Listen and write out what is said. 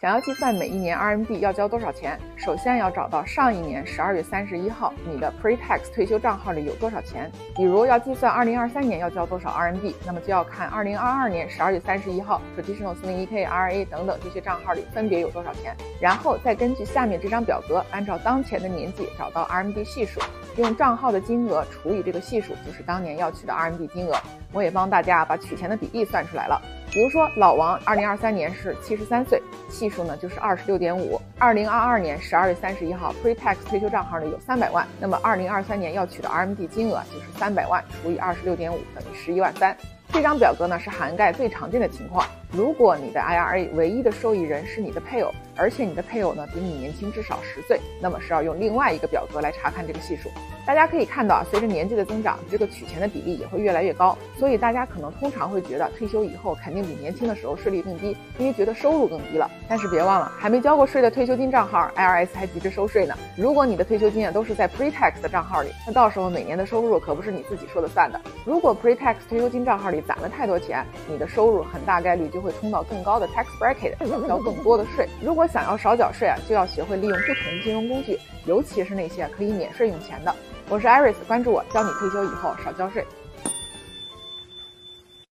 想要计算每一年 RMB 要交多少钱，首先要找到上一年十二月三十一号你的 pre-tax 退休账号里有多少钱。比如要计算二零二三年要交多少 RMB，那么就要看二零二二年十二月三十一号 traditional 401KRA 等等这些账号里分别有多少钱，然后再根据下面这张表格，按照当前的年纪找到 RMB 系数，用账号的金额除以这个系数，就是当年要取的 RMB 金额。我也帮大家把取钱的比例算出来了。比如说，老王二零二三年是七十三岁，系数呢就是二十六点五。二零二二年十二月三十一号，pre-tax 退休账号呢有三百万，那么二零二三年要取的 RMD 金额就是三百万除以二十六点五，等于十一万三。这张表格呢是涵盖最常见的情况。如果你的 IRA 唯一的受益人是你的配偶，而且你的配偶呢比你年轻至少十岁，那么是要用另外一个表格来查看这个系数。大家可以看到啊，随着年纪的增长，这个取钱的比例也会越来越高。所以大家可能通常会觉得退休以后肯定比年轻的时候税率更低，因为觉得收入更低了。但是别忘了，还没交过税的退休金账号，IRS 还急着收税呢。如果你的退休金啊都是在 pre-tax 的账号里，那到时候每年的收入可不是你自己说了算的。如果 pre-tax 退休金账号里攒了太多钱，你的收入很大概率就就会冲到更高的 tax bracket，交更多的税。如果想要少缴税啊，就要学会利用不同的金融工具，尤其是那些可以免税用钱的。我是 Iris，关注我，教你退休以后少交税。